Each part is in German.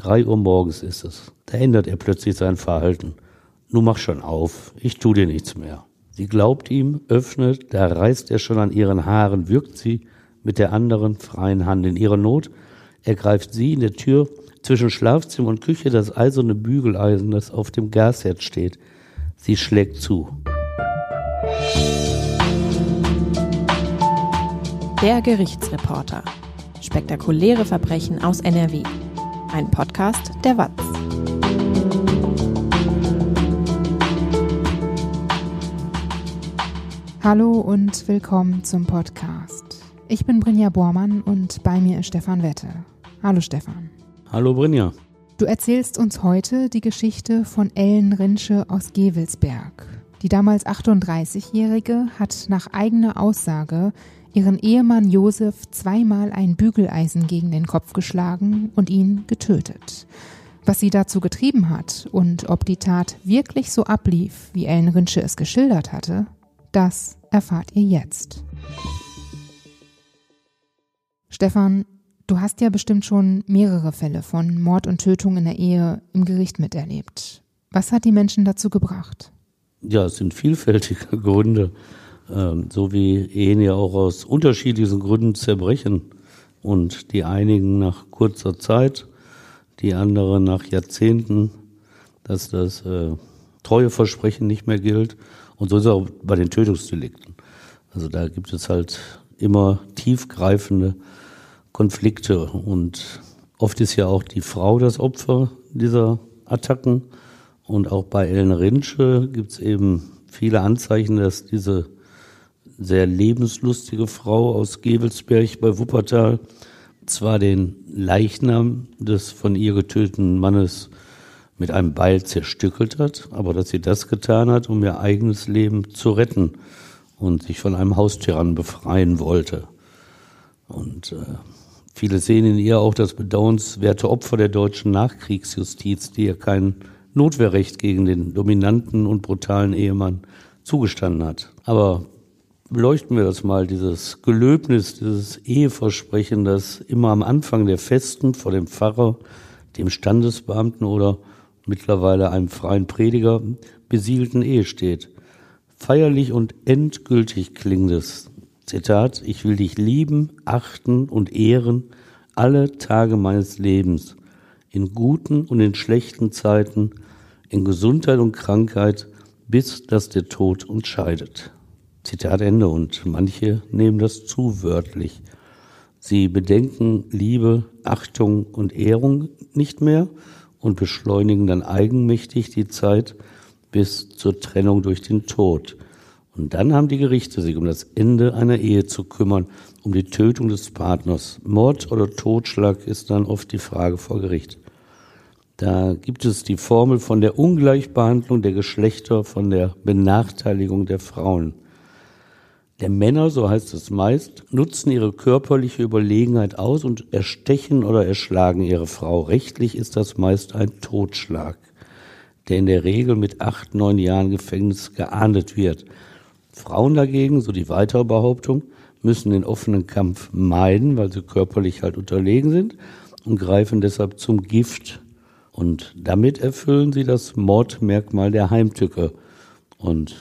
Drei Uhr morgens ist es. Da ändert er plötzlich sein Verhalten. Nun mach schon auf, ich tu dir nichts mehr. Sie glaubt ihm, öffnet, da reißt er schon an ihren Haaren, wirkt sie mit der anderen freien Hand in ihrer Not, ergreift sie in der Tür zwischen Schlafzimmer und Küche das eiserne Bügeleisen, das auf dem Gasherd steht. Sie schlägt zu. Der Gerichtsreporter. Spektakuläre Verbrechen aus NRW. Ein Podcast der WAZ. Hallo und willkommen zum Podcast. Ich bin Brinja Bormann und bei mir ist Stefan Wette. Hallo Stefan. Hallo Brinja. Du erzählst uns heute die Geschichte von Ellen Rinsche aus Gewelsberg. Die damals 38-Jährige hat nach eigener Aussage ihren Ehemann Josef zweimal ein Bügeleisen gegen den Kopf geschlagen und ihn getötet. Was sie dazu getrieben hat und ob die Tat wirklich so ablief, wie Ellen Rinsche es geschildert hatte, das erfahrt ihr jetzt. Stefan, du hast ja bestimmt schon mehrere Fälle von Mord und Tötung in der Ehe im Gericht miterlebt. Was hat die Menschen dazu gebracht? Ja, es sind vielfältige Gründe. Ähm, so wie Ehen ja auch aus unterschiedlichen Gründen zerbrechen und die einigen nach kurzer Zeit, die anderen nach Jahrzehnten, dass das äh, Treueversprechen nicht mehr gilt. Und so ist es auch bei den Tötungsdelikten. Also da gibt es halt immer tiefgreifende Konflikte und oft ist ja auch die Frau das Opfer dieser Attacken. Und auch bei Ellen Rinsche gibt es eben viele Anzeichen, dass diese sehr lebenslustige Frau aus Gevelsberg bei Wuppertal zwar den Leichnam des von ihr getöteten Mannes mit einem Beil zerstückelt hat, aber dass sie das getan hat, um ihr eigenes Leben zu retten und sich von einem Haustyrannen befreien wollte. Und äh, viele sehen in ihr auch das bedauernswerte Opfer der deutschen Nachkriegsjustiz, die ihr kein Notwehrrecht gegen den dominanten und brutalen Ehemann zugestanden hat. Aber beleuchten wir das mal, dieses Gelöbnis, dieses Eheversprechen, das immer am Anfang der Festen vor dem Pfarrer, dem Standesbeamten oder mittlerweile einem freien Prediger besiegelten Ehe steht. Feierlich und endgültig klingt es. Zitat, ich will dich lieben, achten und ehren alle Tage meines Lebens, in guten und in schlechten Zeiten, in Gesundheit und Krankheit, bis dass der Tod uns scheidet. Zitat Ende. Und manche nehmen das zu wörtlich. Sie bedenken Liebe, Achtung und Ehrung nicht mehr und beschleunigen dann eigenmächtig die Zeit bis zur Trennung durch den Tod. Und dann haben die Gerichte sich um das Ende einer Ehe zu kümmern, um die Tötung des Partners. Mord oder Totschlag ist dann oft die Frage vor Gericht. Da gibt es die Formel von der Ungleichbehandlung der Geschlechter, von der Benachteiligung der Frauen. Der Männer, so heißt es meist, nutzen ihre körperliche Überlegenheit aus und erstechen oder erschlagen ihre Frau. Rechtlich ist das meist ein Totschlag, der in der Regel mit acht, neun Jahren Gefängnis geahndet wird. Frauen dagegen, so die weitere Behauptung, müssen den offenen Kampf meiden, weil sie körperlich halt unterlegen sind und greifen deshalb zum Gift. Und damit erfüllen sie das Mordmerkmal der Heimtücke. Und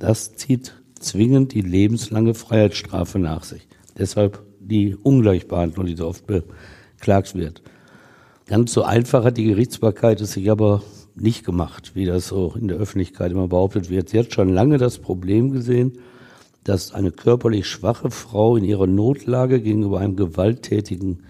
das zieht zwingend die lebenslange Freiheitsstrafe nach sich. Deshalb die Ungleichbehandlung, die so oft beklagt wird. Ganz so einfach hat die Gerichtsbarkeit es sich aber nicht gemacht, wie das so in der Öffentlichkeit immer behauptet wird. Sie hat schon lange das Problem gesehen, dass eine körperlich schwache Frau in ihrer Notlage gegenüber einem gewalttätigen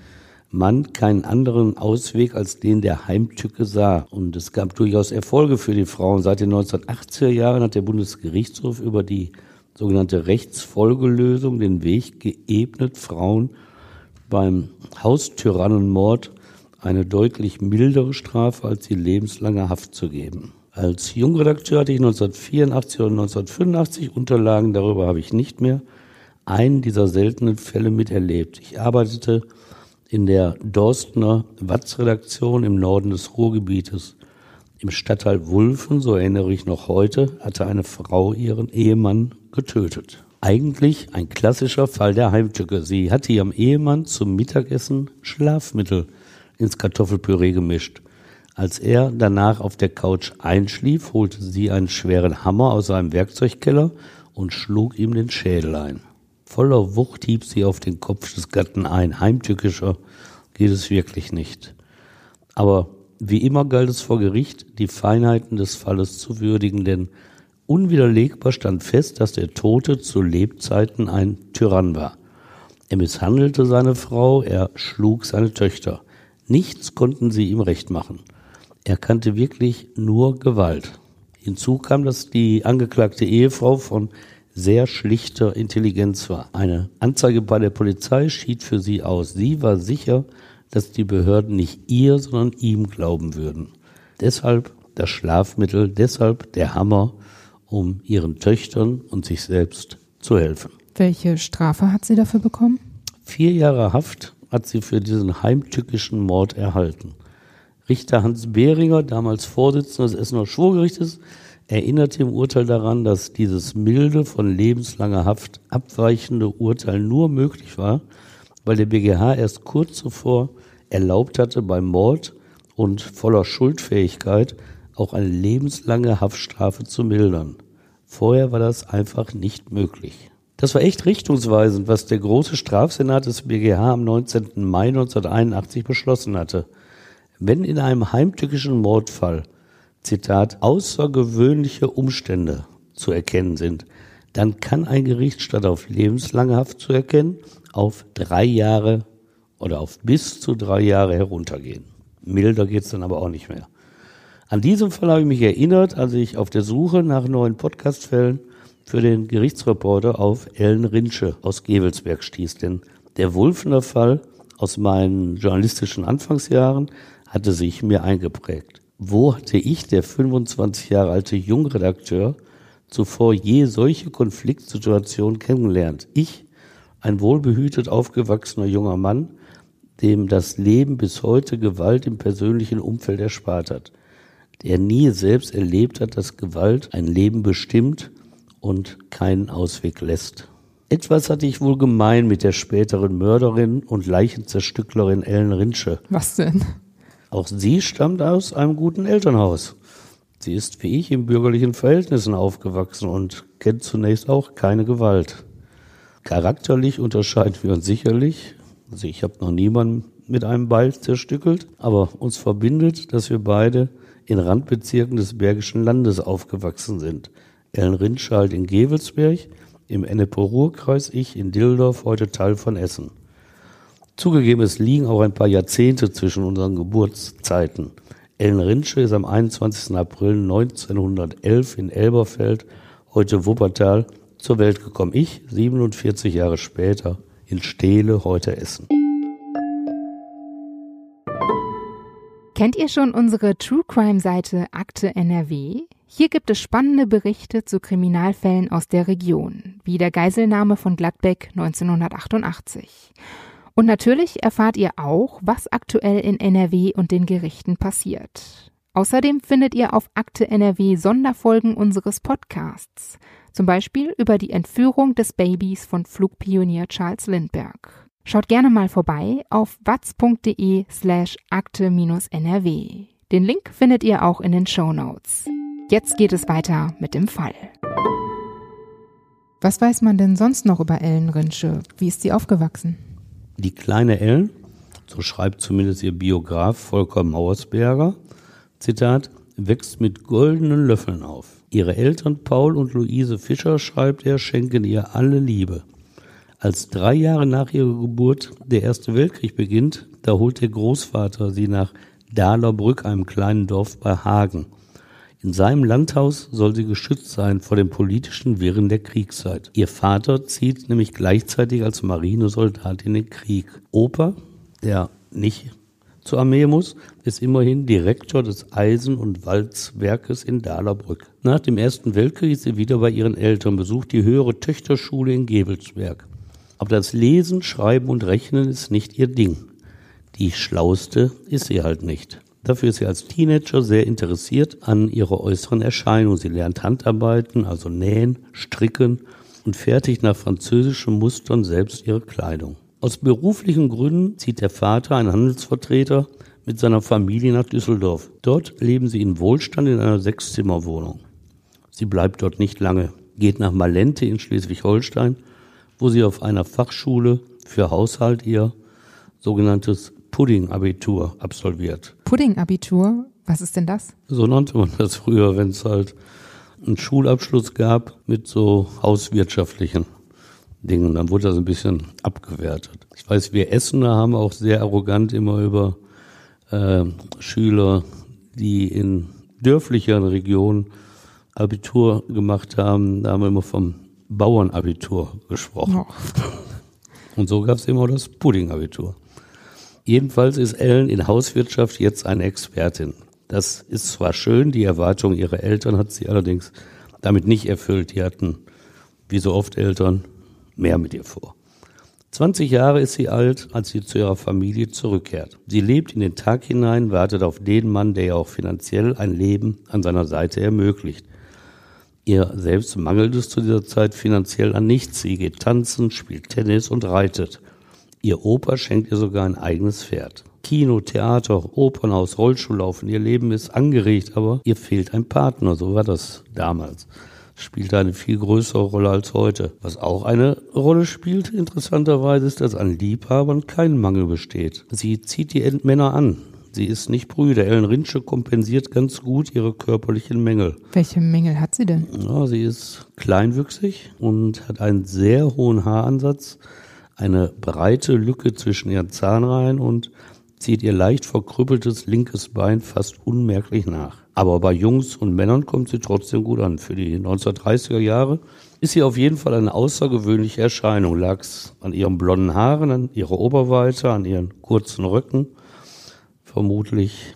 Mann keinen anderen Ausweg als den der Heimtücke sah. Und es gab durchaus Erfolge für die Frauen. Seit den 1980er Jahren hat der Bundesgerichtshof über die sogenannte Rechtsfolgelösung den Weg geebnet, Frauen beim Haustyrannenmord eine deutlich mildere Strafe als die lebenslange Haft zu geben. Als Jungredakteur hatte ich 1984 und 1985 Unterlagen, darüber habe ich nicht mehr, einen dieser seltenen Fälle miterlebt. Ich arbeitete in der Dorstner Watz-Redaktion im Norden des Ruhrgebietes. Im Stadtteil Wulfen, so erinnere ich noch heute, hatte eine Frau ihren Ehemann getötet. Eigentlich ein klassischer Fall der Heimtücke. Sie hatte ihrem Ehemann zum Mittagessen Schlafmittel ins Kartoffelpüree gemischt. Als er danach auf der Couch einschlief, holte sie einen schweren Hammer aus seinem Werkzeugkeller und schlug ihm den Schädel ein. Voller Wucht hieb sie auf den Kopf des Gatten ein. Heimtückischer geht es wirklich nicht. Aber wie immer galt es vor Gericht, die Feinheiten des Falles zu würdigen, denn unwiderlegbar stand fest, dass der Tote zu Lebzeiten ein Tyrann war. Er misshandelte seine Frau, er schlug seine Töchter. Nichts konnten sie ihm recht machen. Er kannte wirklich nur Gewalt. Hinzu kam, dass die angeklagte Ehefrau von sehr schlichter Intelligenz war. Eine Anzeige bei der Polizei schied für sie aus. Sie war sicher, dass die Behörden nicht ihr, sondern ihm glauben würden. Deshalb das Schlafmittel, deshalb der Hammer, um ihren Töchtern und sich selbst zu helfen. Welche Strafe hat sie dafür bekommen? Vier Jahre Haft hat sie für diesen heimtückischen Mord erhalten. Richter Hans Behringer, damals Vorsitzender des Essener Schwurgerichtes, erinnerte im Urteil daran, dass dieses milde, von lebenslanger Haft abweichende Urteil nur möglich war, weil der BGH erst kurz zuvor erlaubt hatte, beim Mord und voller Schuldfähigkeit auch eine lebenslange Haftstrafe zu mildern. Vorher war das einfach nicht möglich. Das war echt richtungsweisend, was der große Strafsenat des BGH am 19. Mai 1981 beschlossen hatte. Wenn in einem heimtückischen Mordfall, Zitat, außergewöhnliche Umstände zu erkennen sind, dann kann ein Gericht statt auf lebenslange Haft zu erkennen, auf drei Jahre oder auf bis zu drei Jahre heruntergehen. Milder geht's dann aber auch nicht mehr. An diesem Fall habe ich mich erinnert, als ich auf der Suche nach neuen Podcastfällen für den Gerichtsreporter auf Ellen Rinsche aus Gevelsberg stieß. Denn der Wulfener Fall aus meinen journalistischen Anfangsjahren hatte sich mir eingeprägt. Wo hatte ich, der 25 Jahre alte Jungredakteur, zuvor je solche Konfliktsituationen kennengelernt? Ich, ein wohlbehütet aufgewachsener junger Mann, dem das Leben bis heute Gewalt im persönlichen Umfeld erspart hat, der nie selbst erlebt hat, dass Gewalt ein Leben bestimmt und keinen Ausweg lässt. Etwas hatte ich wohl gemein mit der späteren Mörderin und Leichenzerstücklerin Ellen Rinsche. Was denn? Auch sie stammt aus einem guten Elternhaus. Sie ist wie ich in bürgerlichen Verhältnissen aufgewachsen und kennt zunächst auch keine Gewalt. Charakterlich unterscheiden wir uns sicherlich. Also ich habe noch niemanden mit einem Beil zerstückelt, aber uns verbindet, dass wir beide in Randbezirken des Bergischen Landes aufgewachsen sind. Ellen Rindschald in Gevelsberg, im Ennepe-Ruhr-Kreis, ich in Dildorf, heute Teil von Essen. Zugegeben, es liegen auch ein paar Jahrzehnte zwischen unseren Geburtszeiten. Ellen Rinsche ist am 21. April 1911 in Elberfeld, heute Wuppertal, zur Welt gekommen. Ich, 47 Jahre später, in Steele, heute Essen. Kennt ihr schon unsere True Crime Seite Akte NRW? Hier gibt es spannende Berichte zu Kriminalfällen aus der Region, wie der Geiselnahme von Gladbeck 1988. Und natürlich erfahrt ihr auch, was aktuell in NRW und den Gerichten passiert. Außerdem findet ihr auf Akte NRW Sonderfolgen unseres Podcasts, zum Beispiel über die Entführung des Babys von Flugpionier Charles Lindbergh. Schaut gerne mal vorbei auf watz.de slash akte-nrw. Den Link findet ihr auch in den Show Notes. Jetzt geht es weiter mit dem Fall. Was weiß man denn sonst noch über Ellen Rinsche? Wie ist sie aufgewachsen? Die kleine Ellen, so schreibt zumindest ihr Biograf Volker Mauersberger, Zitat, wächst mit goldenen Löffeln auf. Ihre Eltern Paul und Luise Fischer, schreibt er, schenken ihr alle Liebe. Als drei Jahre nach ihrer Geburt der Erste Weltkrieg beginnt, da holt der Großvater sie nach Dahlerbrück, einem kleinen Dorf bei Hagen. In seinem Landhaus soll sie geschützt sein vor den politischen Wirren der Kriegszeit. Ihr Vater zieht nämlich gleichzeitig als Marinesoldat in den Krieg. Opa, der nicht zur Armee muss, ist immerhin Direktor des Eisen- und Walzwerkes in Dahlerbrück. Nach dem Ersten Weltkrieg ist sie wieder bei ihren Eltern, besucht die höhere Töchterschule in Gebelsberg. Aber das Lesen, Schreiben und Rechnen ist nicht ihr Ding. Die Schlauste ist sie halt nicht. Dafür ist sie als Teenager sehr interessiert an ihrer äußeren Erscheinung. Sie lernt Handarbeiten, also Nähen, Stricken und fertigt nach französischen Mustern selbst ihre Kleidung. Aus beruflichen Gründen zieht der Vater, ein Handelsvertreter, mit seiner Familie nach Düsseldorf. Dort leben sie in Wohlstand in einer Sechszimmerwohnung. Sie bleibt dort nicht lange, geht nach Malente in Schleswig-Holstein, wo sie auf einer Fachschule für Haushalt ihr sogenanntes Pudding-Abitur absolviert. Pudding-Abitur? Was ist denn das? So nannte man das früher, wenn es halt einen Schulabschluss gab mit so hauswirtschaftlichen Dingen. Dann wurde das ein bisschen abgewertet. Ich weiß, wir Essener haben auch sehr arrogant immer über äh, Schüler, die in dörflicheren Regionen Abitur gemacht haben, da haben wir immer vom Bauernabitur gesprochen. Oh. Und so gab es eben auch das Puddingabitur. Jedenfalls ist Ellen in Hauswirtschaft jetzt eine Expertin. Das ist zwar schön, die Erwartung ihrer Eltern hat sie allerdings damit nicht erfüllt. Die hatten, wie so oft Eltern, mehr mit ihr vor. 20 Jahre ist sie alt, als sie zu ihrer Familie zurückkehrt. Sie lebt in den Tag hinein, wartet auf den Mann, der ihr auch finanziell ein Leben an seiner Seite ermöglicht. Ihr selbst mangelt es zu dieser Zeit finanziell an nichts. Sie geht tanzen, spielt Tennis und reitet. Ihr Opa schenkt ihr sogar ein eigenes Pferd. Kino, Theater, Opernhaus, Rollschuhlaufen. Ihr Leben ist angeregt, aber ihr fehlt ein Partner. So war das damals. Spielt eine viel größere Rolle als heute. Was auch eine Rolle spielt, interessanterweise, ist, dass an Liebhabern kein Mangel besteht. Sie zieht die Endmänner an. Sie ist nicht brüder. Ellen Rinsche kompensiert ganz gut ihre körperlichen Mängel. Welche Mängel hat sie denn? Ja, sie ist kleinwüchsig und hat einen sehr hohen Haaransatz, eine breite Lücke zwischen ihren Zahnreihen und zieht ihr leicht verkrüppeltes linkes Bein fast unmerklich nach. Aber bei Jungs und Männern kommt sie trotzdem gut an. Für die 1930er Jahre ist sie auf jeden Fall eine außergewöhnliche Erscheinung. Lag es an ihren blonden Haaren, an ihrer Oberweite, an ihren kurzen Rücken, vermutlich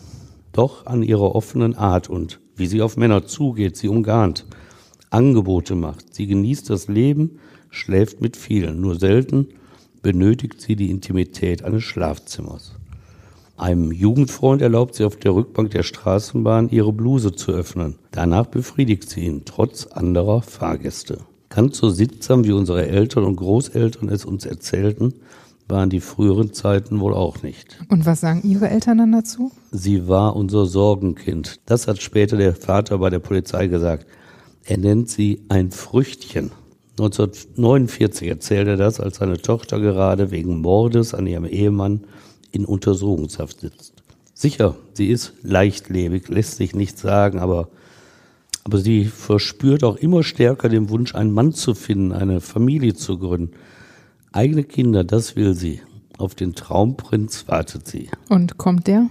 doch an ihrer offenen Art und wie sie auf Männer zugeht, sie umgarnt, Angebote macht. Sie genießt das Leben, schläft mit vielen. Nur selten benötigt sie die Intimität eines Schlafzimmers. Einem Jugendfreund erlaubt sie auf der Rückbank der Straßenbahn ihre Bluse zu öffnen. Danach befriedigt sie ihn, trotz anderer Fahrgäste. Ganz so sittsam wie unsere Eltern und Großeltern es uns erzählten, waren die früheren Zeiten wohl auch nicht. Und was sagen Ihre Eltern dann dazu? Sie war unser Sorgenkind. Das hat später der Vater bei der Polizei gesagt. Er nennt sie ein Früchtchen. 1949 erzählte er das, als seine Tochter gerade wegen Mordes an ihrem Ehemann in Untersuchungshaft sitzt. Sicher, sie ist leichtlebig, lässt sich nichts sagen, aber, aber sie verspürt auch immer stärker den Wunsch, einen Mann zu finden, eine Familie zu gründen. Eigene Kinder, das will sie. Auf den Traumprinz wartet sie. Und kommt der?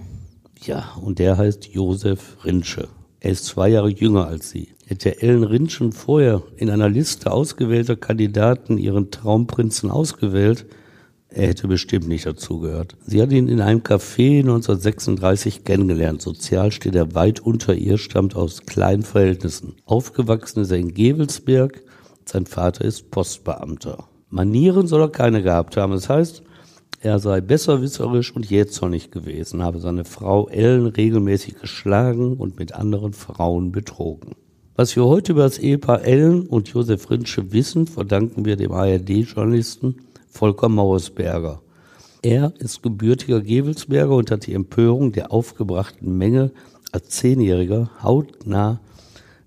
Ja, und der heißt Josef Rinsche. Er ist zwei Jahre jünger als sie. Hätte Ellen Rinschen vorher in einer Liste ausgewählter Kandidaten ihren Traumprinzen ausgewählt, er hätte bestimmt nicht dazugehört. Sie hat ihn in einem Café 1936 kennengelernt. Sozial steht er weit unter ihr, stammt aus kleinen Verhältnissen. Aufgewachsen ist er in Gewelsberg. Sein Vater ist Postbeamter. Manieren soll er keine gehabt haben. Das heißt, er sei besserwisserisch und jähzornig gewesen, habe seine Frau Ellen regelmäßig geschlagen und mit anderen Frauen betrogen. Was wir heute über das Ehepaar Ellen und Josef Rinsche wissen, verdanken wir dem ARD-Journalisten Volker Mauersberger. Er ist gebürtiger Gewelsberger und hat die Empörung der aufgebrachten Menge als Zehnjähriger hautnah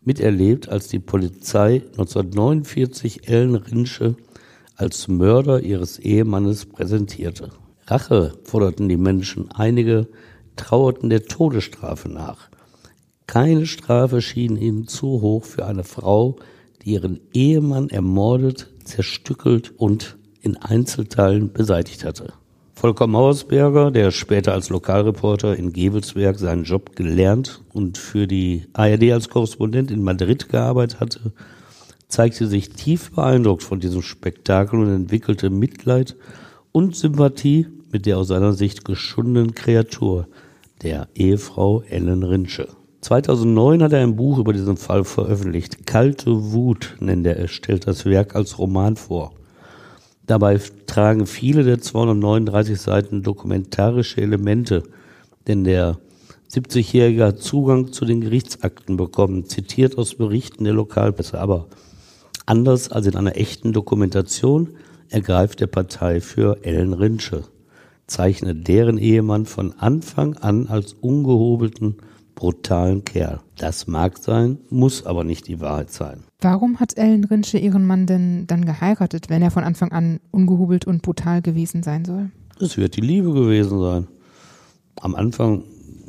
miterlebt, als die Polizei 1949 Ellen Rinsche als Mörder ihres Ehemannes präsentierte. Rache forderten die Menschen, einige trauerten der Todesstrafe nach. Keine Strafe schien ihnen zu hoch für eine Frau, die ihren Ehemann ermordet, zerstückelt und in Einzelteilen beseitigt hatte. Volker Mauersberger, der später als Lokalreporter in Gewelsberg seinen Job gelernt und für die ARD als Korrespondent in Madrid gearbeitet hatte, zeigte sich tief beeindruckt von diesem Spektakel und entwickelte Mitleid und Sympathie mit der aus seiner Sicht geschundenen Kreatur, der Ehefrau Ellen Rinsche. 2009 hat er ein Buch über diesen Fall veröffentlicht. Kalte Wut nennt er es, stellt das Werk als Roman vor. Dabei tragen viele der 239 Seiten dokumentarische Elemente, denn der 70-Jährige hat Zugang zu den Gerichtsakten bekommen, zitiert aus Berichten der Lokalpresse. Aber anders als in einer echten Dokumentation ergreift der Partei für Ellen Rinsche. zeichne deren Ehemann von Anfang an als ungehobelten, brutalen Kerl. Das mag sein, muss aber nicht die Wahrheit sein. Warum hat Ellen Rinsche ihren Mann denn dann geheiratet, wenn er von Anfang an ungehobelt und brutal gewesen sein soll? Es wird die Liebe gewesen sein. Am Anfang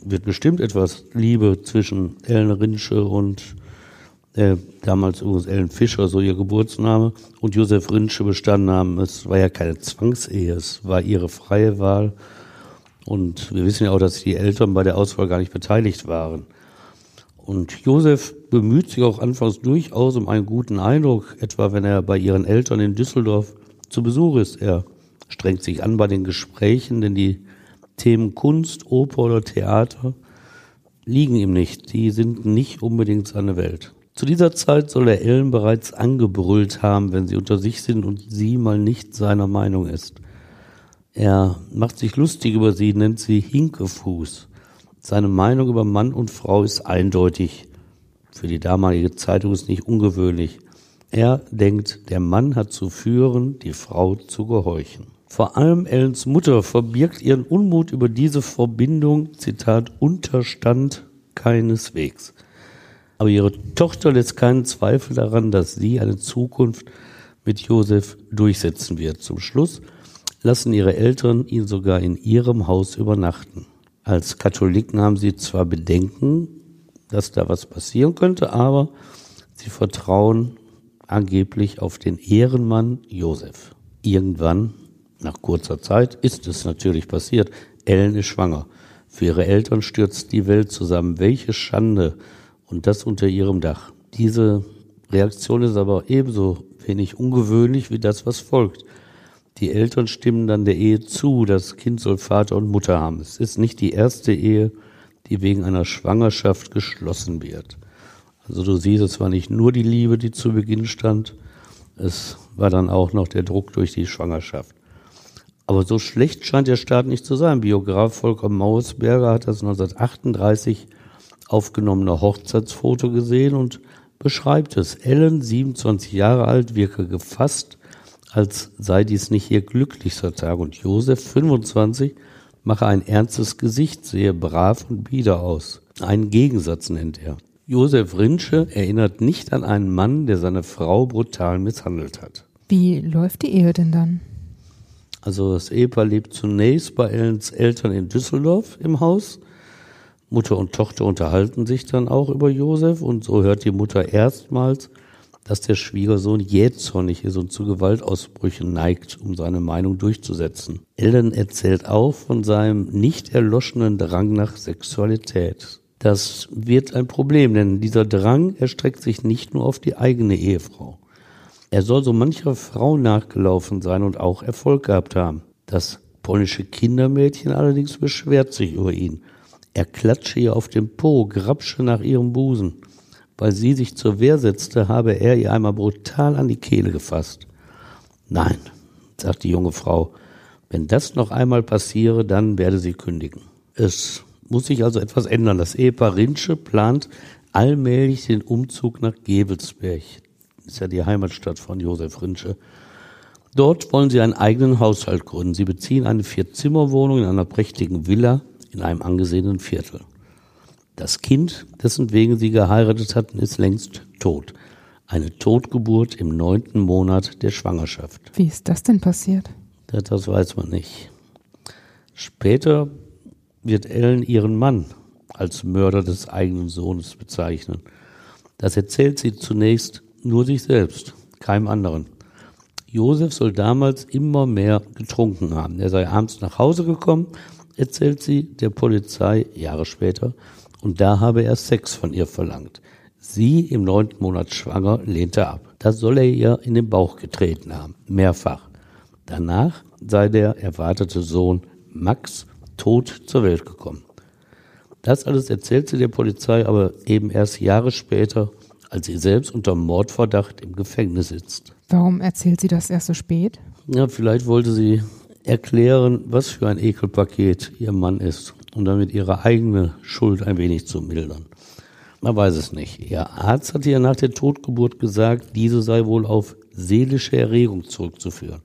wird bestimmt etwas Liebe zwischen Ellen Rinsche und äh, damals übrigens Ellen Fischer, so ihr Geburtsname, und Josef Rinsche bestanden haben. Es war ja keine Zwangsehe, es war ihre freie Wahl. Und wir wissen ja auch, dass die Eltern bei der Auswahl gar nicht beteiligt waren. Und Josef bemüht sich auch anfangs durchaus um einen guten Eindruck, etwa wenn er bei ihren Eltern in Düsseldorf zu Besuch ist. Er strengt sich an bei den Gesprächen, denn die Themen Kunst, Oper oder Theater liegen ihm nicht. Die sind nicht unbedingt seine Welt. Zu dieser Zeit soll er Ellen bereits angebrüllt haben, wenn sie unter sich sind und sie mal nicht seiner Meinung ist. Er macht sich lustig über sie, nennt sie Hinkefuß. Seine Meinung über Mann und Frau ist eindeutig. Für die damalige Zeitung ist nicht ungewöhnlich. Er denkt, der Mann hat zu führen, die Frau zu gehorchen. Vor allem Ellens Mutter verbirgt ihren Unmut über diese Verbindung, Zitat, Unterstand keineswegs. Aber ihre Tochter lässt keinen Zweifel daran, dass sie eine Zukunft mit Josef durchsetzen wird. Zum Schluss lassen ihre Eltern ihn sogar in ihrem Haus übernachten. Als Katholiken haben sie zwar Bedenken, dass da was passieren könnte, aber sie vertrauen angeblich auf den Ehrenmann Josef. Irgendwann, nach kurzer Zeit, ist es natürlich passiert. Ellen ist schwanger. Für ihre Eltern stürzt die Welt zusammen. Welche Schande und das unter ihrem Dach. Diese Reaktion ist aber ebenso wenig ungewöhnlich wie das, was folgt. Die Eltern stimmen dann der Ehe zu, das Kind soll Vater und Mutter haben. Es ist nicht die erste Ehe, die wegen einer Schwangerschaft geschlossen wird. Also du siehst, es war nicht nur die Liebe, die zu Beginn stand, es war dann auch noch der Druck durch die Schwangerschaft. Aber so schlecht scheint der Staat nicht zu sein. Biograf Volker Mausberger hat das 1938 aufgenommene Hochzeitsfoto gesehen und beschreibt es. Ellen, 27 Jahre alt, wirke gefasst, als sei dies nicht ihr glücklichster Tag. Und Josef, 25, mache ein ernstes Gesicht, sehe brav und bieder aus. Einen Gegensatz nennt er. Josef Rinsche erinnert nicht an einen Mann, der seine Frau brutal misshandelt hat. Wie läuft die Ehe denn dann? Also das Ehepaar lebt zunächst bei Ellens Eltern in Düsseldorf im Haus. Mutter und Tochter unterhalten sich dann auch über Josef und so hört die Mutter erstmals, dass der Schwiegersohn jähzornig ist und zu Gewaltausbrüchen neigt, um seine Meinung durchzusetzen. Ellen erzählt auch von seinem nicht erloschenen Drang nach Sexualität. Das wird ein Problem, denn dieser Drang erstreckt sich nicht nur auf die eigene Ehefrau. Er soll so mancher Frau nachgelaufen sein und auch Erfolg gehabt haben. Das polnische Kindermädchen allerdings beschwert sich über ihn. Er klatsche ihr auf den Po, grapsche nach ihrem Busen. Weil sie sich zur Wehr setzte, habe er ihr einmal brutal an die Kehle gefasst. Nein, sagt die junge Frau, wenn das noch einmal passiere, dann werde sie kündigen. Es muss sich also etwas ändern. Das Ehepaar Rinsche plant allmählich den Umzug nach Gebelsberg. Das ist ja die Heimatstadt von Josef Rinsche. Dort wollen sie einen eigenen Haushalt gründen. Sie beziehen eine Vier-Zimmer-Wohnung in einer prächtigen Villa in einem angesehenen Viertel. Das Kind, dessen wegen sie geheiratet hatten, ist längst tot. Eine Totgeburt im neunten Monat der Schwangerschaft. Wie ist das denn passiert? Das, das weiß man nicht. Später wird Ellen ihren Mann als Mörder des eigenen Sohnes bezeichnen. Das erzählt sie zunächst nur sich selbst, keinem anderen. Josef soll damals immer mehr getrunken haben. Er sei abends nach Hause gekommen, erzählt sie der Polizei Jahre später, und da habe er Sex von ihr verlangt. Sie, im neunten Monat schwanger, lehnte ab. Das soll er ihr in den Bauch getreten haben, mehrfach. Danach sei der erwartete Sohn Max tot zur Welt gekommen. Das alles erzählt sie der Polizei aber eben erst Jahre später, als sie selbst unter Mordverdacht im Gefängnis sitzt. Warum erzählt sie das erst so spät? Ja, vielleicht wollte sie erklären, was für ein Ekelpaket ihr Mann ist um damit ihre eigene Schuld ein wenig zu mildern. Man weiß es nicht. Ihr Arzt hat ihr nach der Totgeburt gesagt, diese sei wohl auf seelische Erregung zurückzuführen.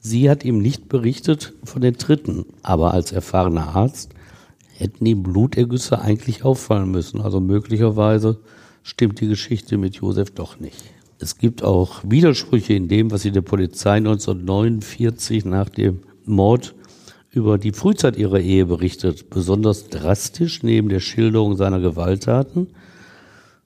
Sie hat ihm nicht berichtet von den Tritten, aber als erfahrener Arzt hätten ihm Blutergüsse eigentlich auffallen müssen. Also möglicherweise stimmt die Geschichte mit Josef doch nicht. Es gibt auch Widersprüche in dem, was sie der Polizei 1949 nach dem Mord über die Frühzeit ihrer Ehe berichtet. Besonders drastisch neben der Schilderung seiner Gewalttaten.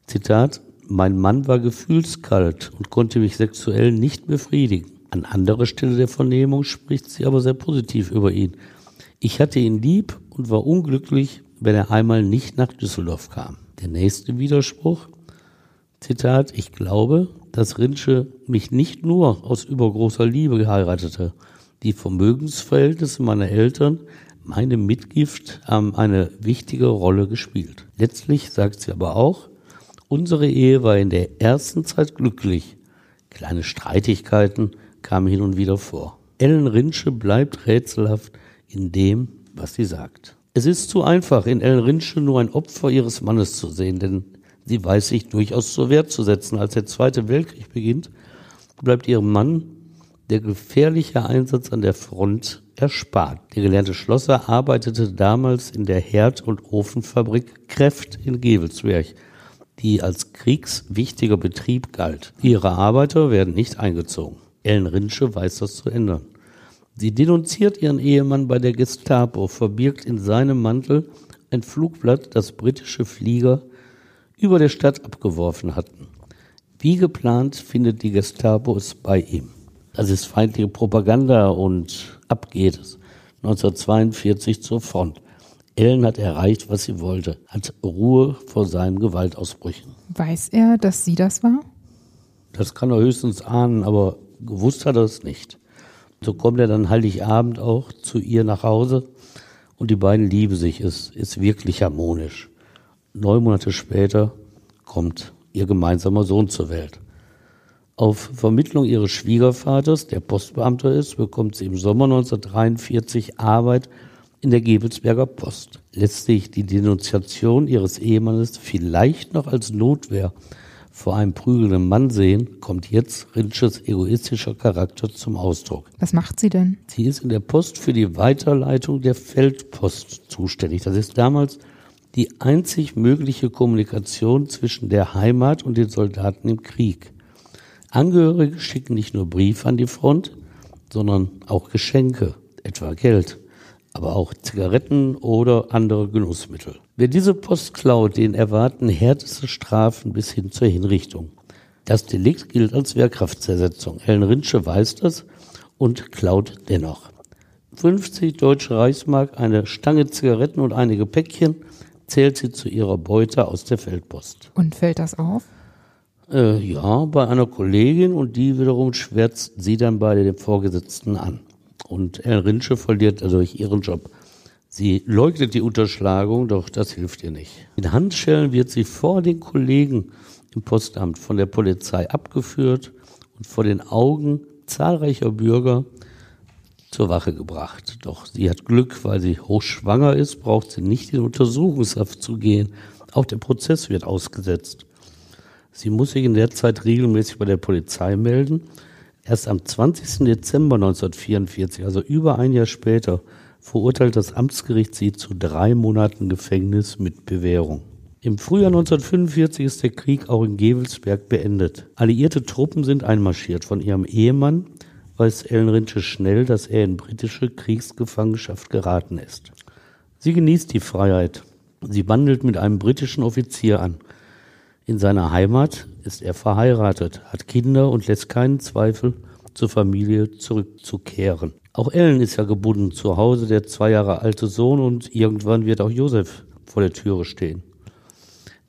Zitat, mein Mann war gefühlskalt und konnte mich sexuell nicht befriedigen. An anderer Stelle der Vernehmung spricht sie aber sehr positiv über ihn. Ich hatte ihn lieb und war unglücklich, wenn er einmal nicht nach Düsseldorf kam. Der nächste Widerspruch, Zitat, ich glaube, dass Rinsche mich nicht nur aus übergroßer Liebe geheiratete. Die Vermögensverhältnisse meiner Eltern, meine Mitgift haben eine wichtige Rolle gespielt. Letztlich sagt sie aber auch, unsere Ehe war in der ersten Zeit glücklich. Kleine Streitigkeiten kamen hin und wieder vor. Ellen Rinsche bleibt rätselhaft in dem, was sie sagt. Es ist zu einfach, in Ellen Rinsche nur ein Opfer ihres Mannes zu sehen, denn Sie weiß sich durchaus zur Wehr zu setzen. Als der Zweite Weltkrieg beginnt, bleibt ihrem Mann der gefährliche Einsatz an der Front erspart. Der gelernte Schlosser arbeitete damals in der Herd- und Ofenfabrik Kräft in Gevelsberg, die als kriegswichtiger Betrieb galt. Ihre Arbeiter werden nicht eingezogen. Ellen Rinsche weiß das zu ändern. Sie denunziert ihren Ehemann bei der Gestapo, verbirgt in seinem Mantel ein Flugblatt, das britische Flieger über der Stadt abgeworfen hatten. Wie geplant findet die Gestapo es bei ihm. Das ist feindliche Propaganda und ab geht es. 1942 zur Front. Ellen hat erreicht, was sie wollte, hat Ruhe vor seinen Gewaltausbrüchen. Weiß er, dass sie das war? Das kann er höchstens ahnen, aber gewusst hat er es nicht. So kommt er dann Heiligabend auch zu ihr nach Hause und die beiden lieben sich. Es ist wirklich harmonisch. Neun Monate später kommt ihr gemeinsamer Sohn zur Welt. Auf Vermittlung ihres Schwiegervaters, der Postbeamter ist, bekommt sie im Sommer 1943 Arbeit in der Gebelsberger Post. Letztlich die Denunziation ihres Ehemannes vielleicht noch als Notwehr vor einem prügelnden Mann sehen, kommt jetzt Rinsches egoistischer Charakter zum Ausdruck. Was macht sie denn? Sie ist in der Post für die Weiterleitung der Feldpost zuständig. Das ist damals die einzig mögliche Kommunikation zwischen der Heimat und den Soldaten im Krieg. Angehörige schicken nicht nur Briefe an die Front, sondern auch Geschenke, etwa Geld, aber auch Zigaretten oder andere Genussmittel. Wer diese Post klaut, den erwarten härteste Strafen bis hin zur Hinrichtung. Das Delikt gilt als Wehrkraftzersetzung. Helen Rinsche weiß das und klaut dennoch. 50 deutsche Reichsmark, eine Stange Zigaretten und einige Päckchen zählt sie zu ihrer Beute aus der Feldpost. Und fällt das auf? Äh, ja, bei einer Kollegin und die wiederum schwärzt sie dann bei dem Vorgesetzten an. Und Ellen Rinsche verliert dadurch ihren Job. Sie leugnet die Unterschlagung, doch das hilft ihr nicht. In Handschellen wird sie vor den Kollegen im Postamt von der Polizei abgeführt und vor den Augen zahlreicher Bürger zur Wache gebracht. Doch sie hat Glück, weil sie hochschwanger ist, braucht sie nicht in Untersuchungshaft zu gehen. Auch der Prozess wird ausgesetzt. Sie muss sich in der Zeit regelmäßig bei der Polizei melden. Erst am 20. Dezember 1944, also über ein Jahr später, verurteilt das Amtsgericht sie zu drei Monaten Gefängnis mit Bewährung. Im Frühjahr 1945 ist der Krieg auch in Gevelsberg beendet. Alliierte Truppen sind einmarschiert von ihrem Ehemann, weiß Ellen Rinsche schnell, dass er in britische Kriegsgefangenschaft geraten ist. Sie genießt die Freiheit. Sie wandelt mit einem britischen Offizier an. In seiner Heimat ist er verheiratet, hat Kinder und lässt keinen Zweifel, zur Familie zurückzukehren. Auch Ellen ist ja gebunden zu Hause, der zwei Jahre alte Sohn und irgendwann wird auch Josef vor der Türe stehen.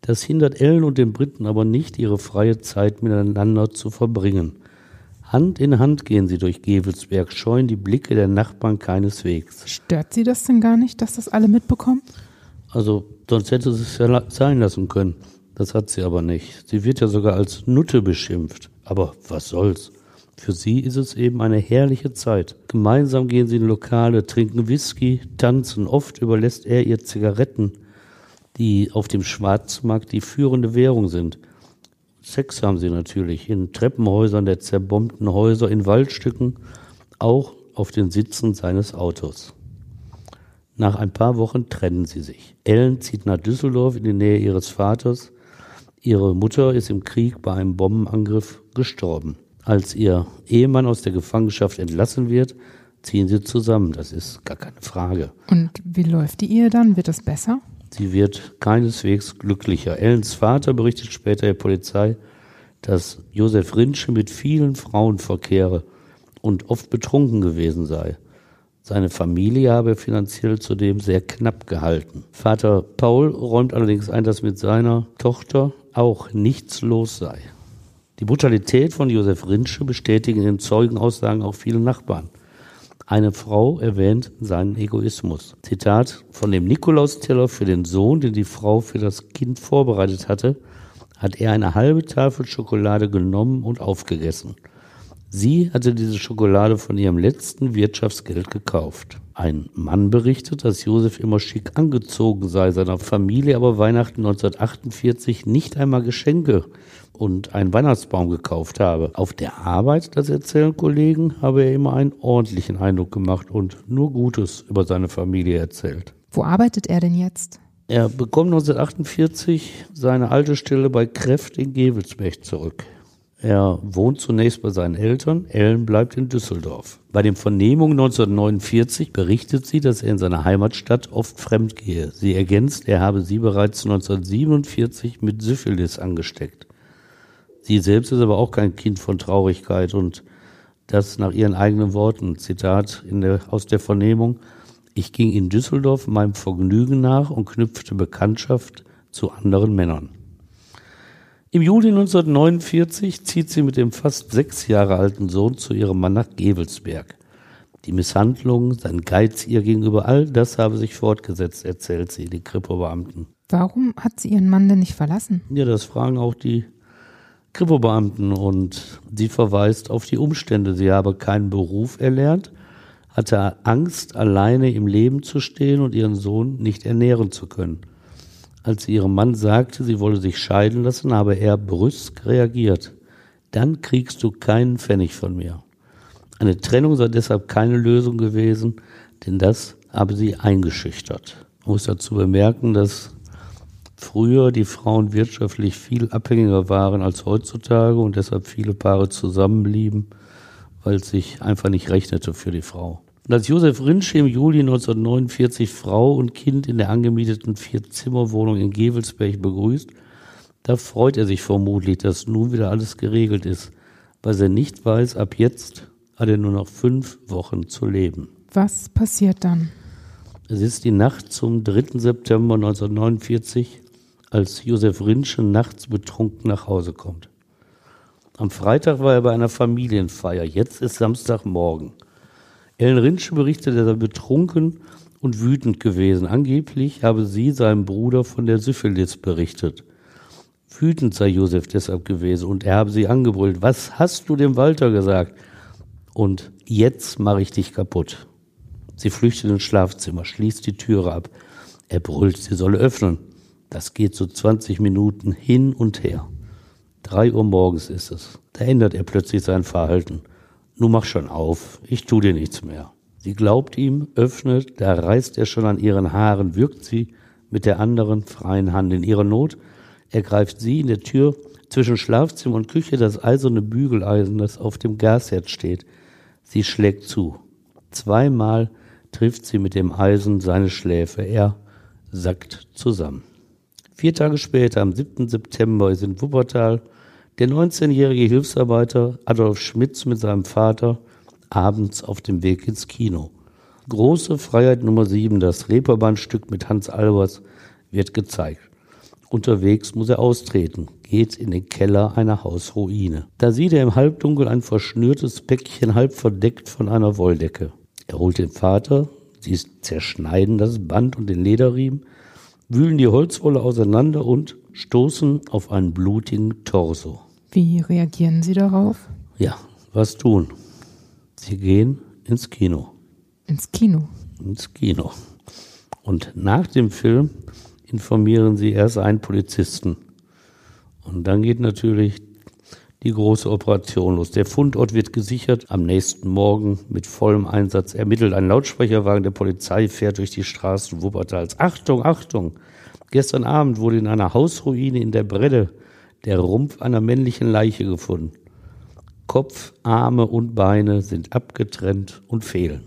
Das hindert Ellen und den Briten aber nicht, ihre freie Zeit miteinander zu verbringen. Hand in Hand gehen sie durch Gevelsberg, scheuen die Blicke der Nachbarn keineswegs. Stört sie das denn gar nicht, dass das alle mitbekommen? Also, sonst hätte sie es ja sein lassen können. Das hat sie aber nicht. Sie wird ja sogar als Nutte beschimpft. Aber was soll's? Für sie ist es eben eine herrliche Zeit. Gemeinsam gehen sie in Lokale, trinken Whisky, tanzen. Oft überlässt er ihr Zigaretten, die auf dem Schwarzmarkt die führende Währung sind. Sex haben sie natürlich in Treppenhäusern der zerbombten Häuser, in Waldstücken, auch auf den Sitzen seines Autos. Nach ein paar Wochen trennen sie sich. Ellen zieht nach Düsseldorf in die Nähe ihres Vaters. Ihre Mutter ist im Krieg bei einem Bombenangriff gestorben. Als ihr Ehemann aus der Gefangenschaft entlassen wird, ziehen sie zusammen. Das ist gar keine Frage. Und wie läuft die Ehe dann? Wird es besser? Sie wird keineswegs glücklicher. Ellens Vater berichtet später der Polizei, dass Josef Rinsche mit vielen Frauen verkehre und oft betrunken gewesen sei. Seine Familie habe finanziell zudem sehr knapp gehalten. Vater Paul räumt allerdings ein, dass mit seiner Tochter auch nichts los sei. Die Brutalität von Josef Rinsche bestätigen in Zeugenaussagen auch viele Nachbarn. Eine Frau erwähnt seinen Egoismus. Zitat, von dem Nikolausteller für den Sohn, den die Frau für das Kind vorbereitet hatte, hat er eine halbe Tafel Schokolade genommen und aufgegessen. Sie hatte diese Schokolade von ihrem letzten Wirtschaftsgeld gekauft. Ein Mann berichtet, dass Josef immer schick angezogen sei, seiner Familie aber Weihnachten 1948 nicht einmal Geschenke und einen Weihnachtsbaum gekauft habe. Auf der Arbeit, das erzählen Kollegen, habe er immer einen ordentlichen Eindruck gemacht und nur Gutes über seine Familie erzählt. Wo arbeitet er denn jetzt? Er bekommt 1948 seine alte Stelle bei Kräft in Gevelsberg zurück. Er wohnt zunächst bei seinen Eltern, Ellen bleibt in Düsseldorf. Bei den Vernehmungen 1949 berichtet sie, dass er in seiner Heimatstadt oft fremd gehe. Sie ergänzt, er habe sie bereits 1947 mit Syphilis angesteckt. Sie selbst ist aber auch kein Kind von Traurigkeit und das nach ihren eigenen Worten, Zitat der, aus der Vernehmung, ich ging in Düsseldorf meinem Vergnügen nach und knüpfte Bekanntschaft zu anderen Männern. Im Juli 1949 zieht sie mit dem fast sechs Jahre alten Sohn zu ihrem Mann nach Gevelsberg. Die Misshandlung, sein Geiz ihr gegenüber, all das habe sich fortgesetzt, erzählt sie, die Kripo-Beamten. Warum hat sie ihren Mann denn nicht verlassen? Ja, das fragen auch die Kripo-Beamten und sie verweist auf die Umstände. Sie habe keinen Beruf erlernt, hatte Angst, alleine im Leben zu stehen und ihren Sohn nicht ernähren zu können. Als sie ihrem Mann sagte, sie wolle sich scheiden lassen, habe er brüsk reagiert. Dann kriegst du keinen Pfennig von mir. Eine Trennung sei deshalb keine Lösung gewesen, denn das habe sie eingeschüchtert. Ich muss dazu bemerken, dass früher die Frauen wirtschaftlich viel abhängiger waren als heutzutage und deshalb viele Paare zusammenblieben, weil es sich einfach nicht rechnete für die Frau. Und als Josef Rinsche im Juli 1949 Frau und Kind in der angemieteten Vier-Zimmer-Wohnung in Gevelsberg begrüßt, da freut er sich vermutlich, dass nun wieder alles geregelt ist, weil er nicht weiß, ab jetzt hat er nur noch fünf Wochen zu leben. Was passiert dann? Es ist die Nacht zum 3. September 1949, als Josef Rinsche nachts betrunken nach Hause kommt. Am Freitag war er bei einer Familienfeier, jetzt ist Samstagmorgen. Ellen Rinsche berichtet, er sei betrunken und wütend gewesen. Angeblich habe sie seinem Bruder von der Syphilis berichtet. Wütend sei Josef deshalb gewesen und er habe sie angebrüllt. Was hast du dem Walter gesagt? Und jetzt mache ich dich kaputt. Sie flüchtet ins Schlafzimmer, schließt die Türe ab. Er brüllt, sie solle öffnen. Das geht so 20 Minuten hin und her. Drei Uhr morgens ist es. Da ändert er plötzlich sein Verhalten. Nun mach schon auf, ich tu dir nichts mehr. Sie glaubt ihm, öffnet, da reißt er schon an ihren Haaren, wirkt sie mit der anderen freien Hand in ihrer Not, ergreift sie in der Tür zwischen Schlafzimmer und Küche das eiserne Bügeleisen, das auf dem Gasherd steht. Sie schlägt zu. Zweimal trifft sie mit dem Eisen seine Schläfe. Er sackt zusammen. Vier Tage später, am 7. September, ist in Wuppertal der 19-jährige Hilfsarbeiter Adolf Schmitz mit seinem Vater abends auf dem Weg ins Kino. Große Freiheit Nummer 7, das Reeperbahn-Stück mit Hans Albers, wird gezeigt. Unterwegs muss er austreten, geht in den Keller einer Hausruine. Da sieht er im Halbdunkel ein verschnürtes Päckchen halb verdeckt von einer Wolldecke. Er holt den Vater, sie zerschneiden das Band und den Lederriemen, wühlen die Holzwolle auseinander und stoßen auf einen blutigen Torso. Wie reagieren Sie darauf? Ja, was tun? Sie gehen ins Kino. Ins Kino? Ins Kino. Und nach dem Film informieren Sie erst einen Polizisten. Und dann geht natürlich die große Operation los. Der Fundort wird gesichert. Am nächsten Morgen mit vollem Einsatz ermittelt ein Lautsprecherwagen der Polizei fährt durch die Straßen Wuppertals. Achtung, Achtung! Gestern Abend wurde in einer Hausruine in der Brelle der Rumpf einer männlichen Leiche gefunden. Kopf, Arme und Beine sind abgetrennt und fehlen.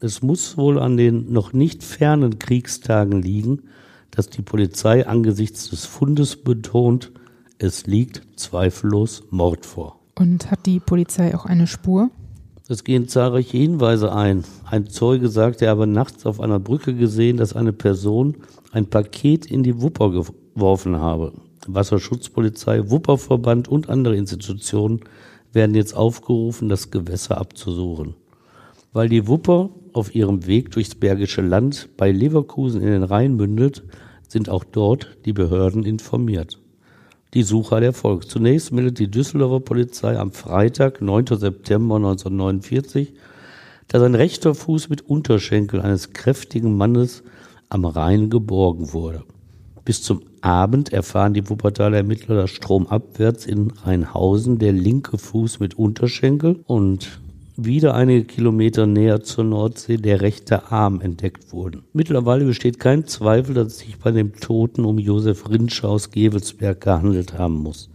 Es muss wohl an den noch nicht fernen Kriegstagen liegen, dass die Polizei angesichts des Fundes betont, es liegt zweifellos Mord vor. Und hat die Polizei auch eine Spur? Es gehen zahlreiche Hinweise ein. Ein Zeuge sagt, er habe nachts auf einer Brücke gesehen, dass eine Person ein Paket in die Wupper geworfen habe. Wasserschutzpolizei, Wupperverband und andere Institutionen werden jetzt aufgerufen, das Gewässer abzusuchen. Weil die Wupper auf ihrem Weg durchs Bergische Land bei Leverkusen in den Rhein mündet, sind auch dort die Behörden informiert. Die Suche hat Erfolg. Zunächst meldet die Düsseldorfer Polizei am Freitag, 9. September 1949, dass ein rechter Fuß mit Unterschenkel eines kräftigen Mannes am Rhein geborgen wurde. Bis zum Abend erfahren die Wuppertaler Ermittler, dass stromabwärts in Rheinhausen der linke Fuß mit Unterschenkel und wieder einige Kilometer näher zur Nordsee der rechte Arm entdeckt wurden. Mittlerweile besteht kein Zweifel, dass es sich bei dem Toten um Josef Rinsche aus Gevelsberg gehandelt haben muss.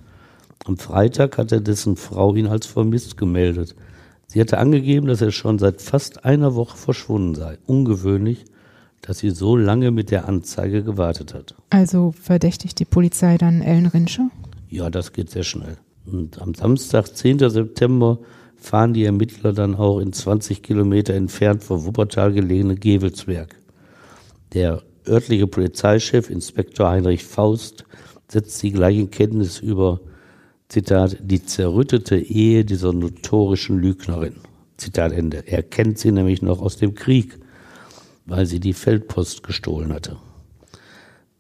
Am Freitag hatte dessen Frau ihn als vermisst gemeldet. Sie hatte angegeben, dass er schon seit fast einer Woche verschwunden sei. Ungewöhnlich, dass sie so lange mit der Anzeige gewartet hat. Also verdächtigt die Polizei dann Ellen Rinsche? Ja, das geht sehr schnell. Und am Samstag, 10. September, fahren die Ermittler dann auch in 20 Kilometer entfernt vor Wuppertal gelegene Gevelsberg. Der örtliche Polizeichef, Inspektor Heinrich Faust, setzt sie gleich in Kenntnis über, Zitat, die zerrüttete Ehe dieser notorischen Lügnerin. Zitat Ende. Er kennt sie nämlich noch aus dem Krieg weil sie die Feldpost gestohlen hatte.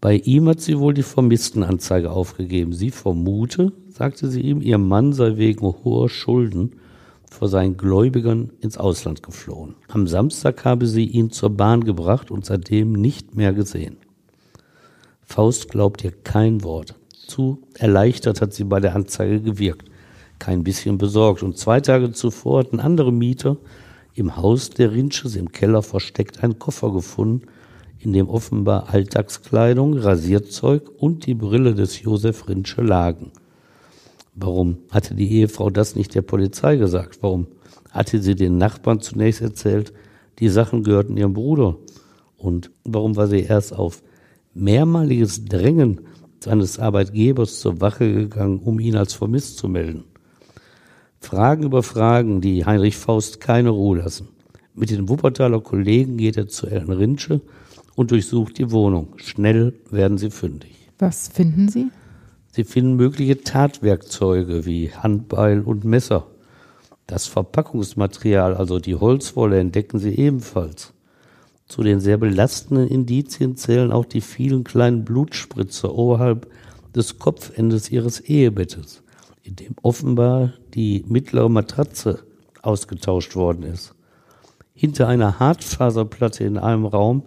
Bei ihm hat sie wohl die Vermisstenanzeige aufgegeben. Sie vermute, sagte sie ihm, ihr Mann sei wegen hoher Schulden vor seinen Gläubigern ins Ausland geflohen. Am Samstag habe sie ihn zur Bahn gebracht und seitdem nicht mehr gesehen. Faust glaubt ihr kein Wort. Zu erleichtert hat sie bei der Anzeige gewirkt, kein bisschen besorgt. Und zwei Tage zuvor hatten andere Mieter im Haus der Rinsches im Keller versteckt einen Koffer gefunden, in dem offenbar Alltagskleidung, Rasierzeug und die Brille des Josef Rinsche lagen. Warum hatte die Ehefrau das nicht der Polizei gesagt? Warum hatte sie den Nachbarn zunächst erzählt, die Sachen gehörten ihrem Bruder? Und warum war sie erst auf mehrmaliges Drängen seines Arbeitgebers zur Wache gegangen, um ihn als vermisst zu melden? Fragen über Fragen, die Heinrich Faust keine Ruhe lassen. Mit den Wuppertaler Kollegen geht er zu Ellen Rinsche und durchsucht die Wohnung. Schnell werden sie fündig. Was finden Sie? Sie finden mögliche Tatwerkzeuge wie Handbeil und Messer. Das Verpackungsmaterial, also die Holzwolle, entdecken sie ebenfalls. Zu den sehr belastenden Indizien zählen auch die vielen kleinen Blutspritzer oberhalb des Kopfendes ihres Ehebettes in dem offenbar die mittlere Matratze ausgetauscht worden ist. Hinter einer Hartfaserplatte in einem Raum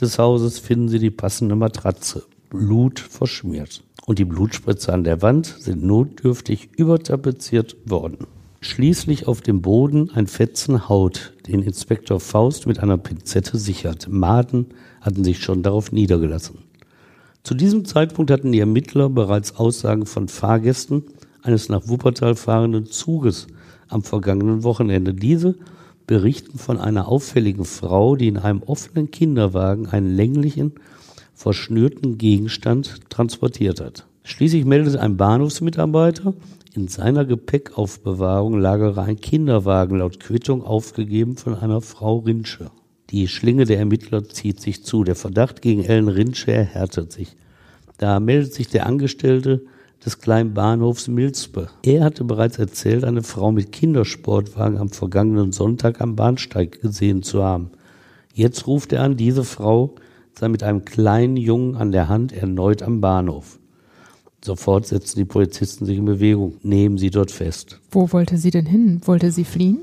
des Hauses finden Sie die passende Matratze, Blut verschmiert. Und die Blutspritze an der Wand sind notdürftig übertapeziert worden. Schließlich auf dem Boden ein Fetzen Haut, den Inspektor Faust mit einer Pinzette sichert. Maden hatten sich schon darauf niedergelassen. Zu diesem Zeitpunkt hatten die Ermittler bereits Aussagen von Fahrgästen eines nach Wuppertal fahrenden Zuges am vergangenen Wochenende. Diese berichten von einer auffälligen Frau, die in einem offenen Kinderwagen einen länglichen, verschnürten Gegenstand transportiert hat. Schließlich meldet ein Bahnhofsmitarbeiter, in seiner Gepäckaufbewahrung lagere ein Kinderwagen laut Quittung aufgegeben von einer Frau Rinsche. Die Schlinge der Ermittler zieht sich zu. Der Verdacht gegen Ellen Rinsche erhärtet sich. Da meldet sich der Angestellte des kleinen Bahnhofs Milzbe. Er hatte bereits erzählt, eine Frau mit Kindersportwagen am vergangenen Sonntag am Bahnsteig gesehen zu haben. Jetzt ruft er an, diese Frau sei mit einem kleinen Jungen an der Hand erneut am Bahnhof. Sofort setzen die Polizisten sich in Bewegung, nehmen sie dort fest. Wo wollte sie denn hin? Wollte sie fliehen?